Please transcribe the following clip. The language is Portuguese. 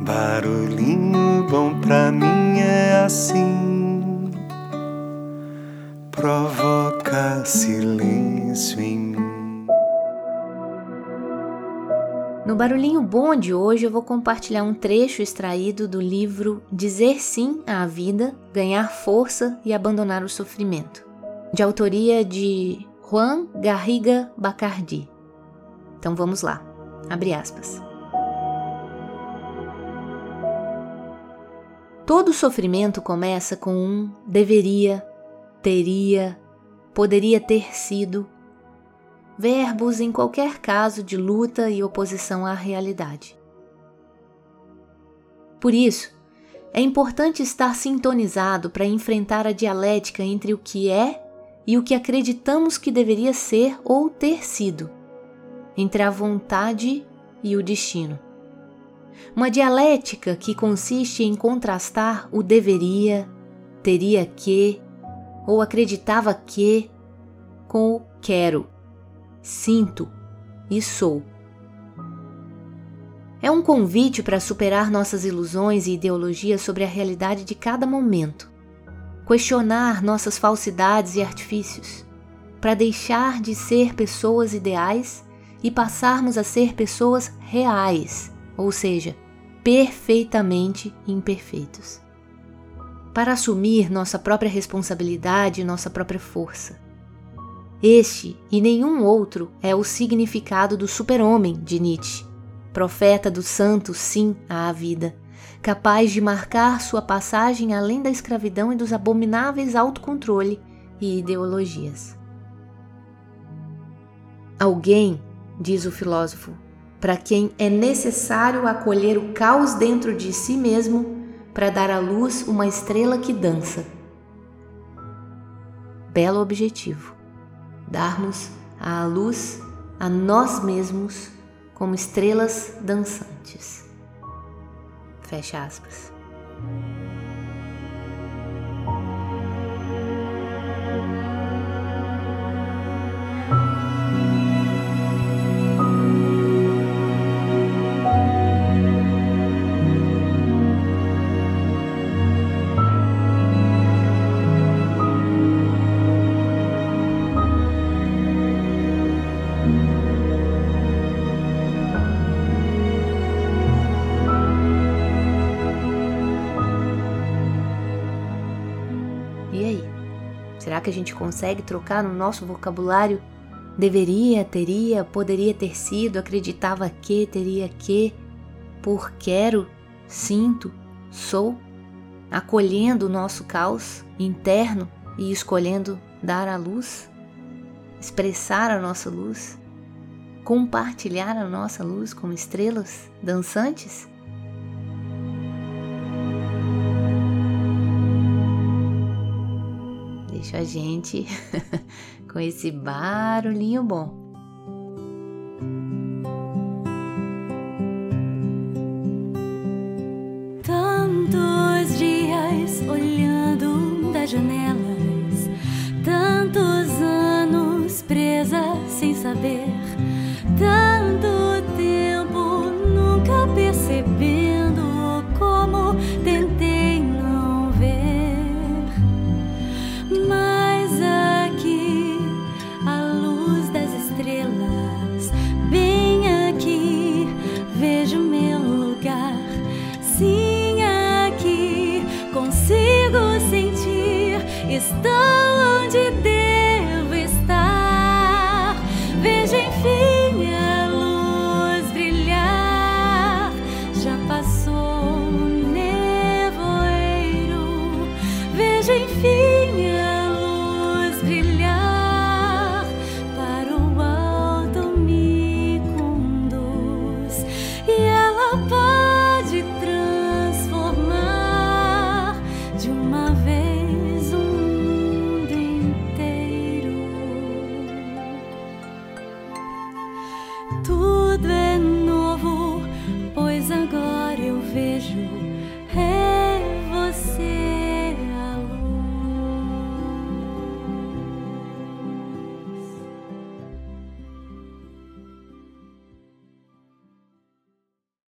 Barulhinho bom pra mim é assim, provoca silêncio em mim. No Barulhinho Bom de hoje eu vou compartilhar um trecho extraído do livro Dizer Sim à Vida, Ganhar Força e Abandonar o Sofrimento, de autoria de Juan Garriga Bacardi. Então vamos lá, abre aspas. Todo sofrimento começa com um deveria, teria, poderia ter sido, verbos em qualquer caso de luta e oposição à realidade. Por isso, é importante estar sintonizado para enfrentar a dialética entre o que é e o que acreditamos que deveria ser ou ter sido, entre a vontade e o destino. Uma dialética que consiste em contrastar o deveria, teria que ou acreditava que com o quero, sinto e sou. É um convite para superar nossas ilusões e ideologias sobre a realidade de cada momento, questionar nossas falsidades e artifícios, para deixar de ser pessoas ideais e passarmos a ser pessoas reais ou seja, perfeitamente imperfeitos. Para assumir nossa própria responsabilidade e nossa própria força. Este e nenhum outro é o significado do super-homem de Nietzsche, profeta do santo sim à vida, capaz de marcar sua passagem além da escravidão e dos abomináveis autocontrole e ideologias. Alguém, diz o filósofo, para quem é necessário acolher o caos dentro de si mesmo para dar à luz uma estrela que dança. Belo objetivo: darmos à luz a nós mesmos como estrelas dançantes. Fecha aspas. Será que a gente consegue trocar no nosso vocabulário deveria, teria, poderia ter sido, acreditava que, teria que, por quero, sinto, sou, acolhendo o nosso caos interno e escolhendo dar a luz, expressar a nossa luz, compartilhar a nossa luz como estrelas dançantes? Deixa a gente com esse barulhinho bom. Tantos dias olhando das janelas, tantos anos presa sem saber. Tantos Stop. Tut, wenn